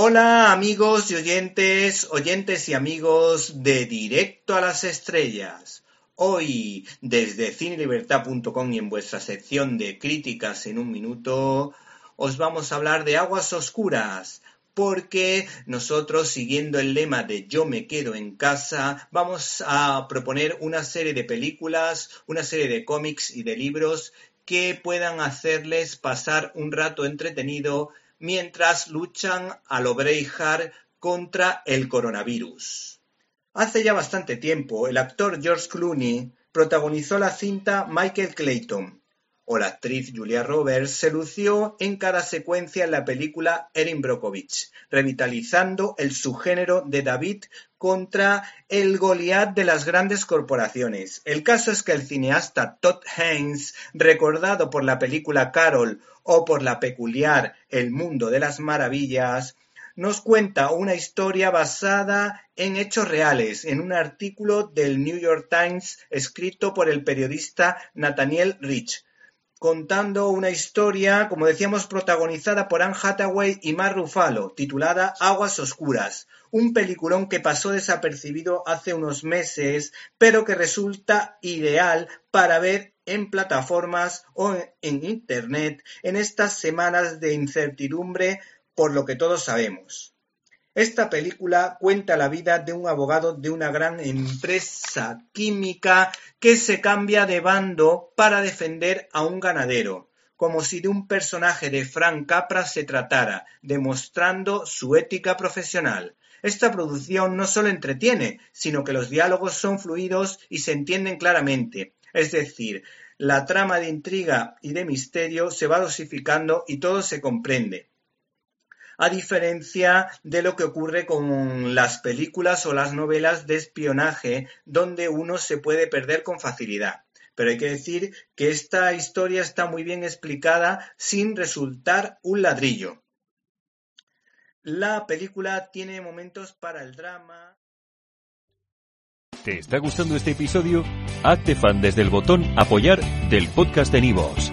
Hola amigos y oyentes, oyentes y amigos de Directo a las Estrellas. Hoy, desde cinelibertad.com y en vuestra sección de críticas en un minuto, os vamos a hablar de Aguas Oscuras, porque nosotros, siguiendo el lema de Yo me quedo en casa, vamos a proponer una serie de películas, una serie de cómics y de libros que puedan hacerles pasar un rato entretenido mientras luchan a lo contra el coronavirus. Hace ya bastante tiempo, el actor George Clooney protagonizó la cinta Michael Clayton, o la actriz Julia Roberts se lució en cada secuencia en la película Erin Brockovich, revitalizando el subgénero de David contra el Goliat de las grandes corporaciones. El caso es que el cineasta Todd Haynes, recordado por la película Carol o por la peculiar El mundo de las maravillas, nos cuenta una historia basada en hechos reales, en un artículo del New York Times escrito por el periodista Nathaniel Rich, contando una historia, como decíamos, protagonizada por Anne Hathaway y Mark Ruffalo, titulada Aguas Oscuras, un peliculón que pasó desapercibido hace unos meses, pero que resulta ideal para ver en plataformas o en Internet en estas semanas de incertidumbre por lo que todos sabemos. Esta película cuenta la vida de un abogado de una gran empresa química que se cambia de bando para defender a un ganadero, como si de un personaje de Frank Capra se tratara, demostrando su ética profesional. Esta producción no solo entretiene, sino que los diálogos son fluidos y se entienden claramente. Es decir, la trama de intriga y de misterio se va dosificando y todo se comprende a diferencia de lo que ocurre con las películas o las novelas de espionaje, donde uno se puede perder con facilidad. Pero hay que decir que esta historia está muy bien explicada sin resultar un ladrillo. La película tiene momentos para el drama. ¿Te está gustando este episodio? Hazte fan desde el botón apoyar del podcast de Nivos.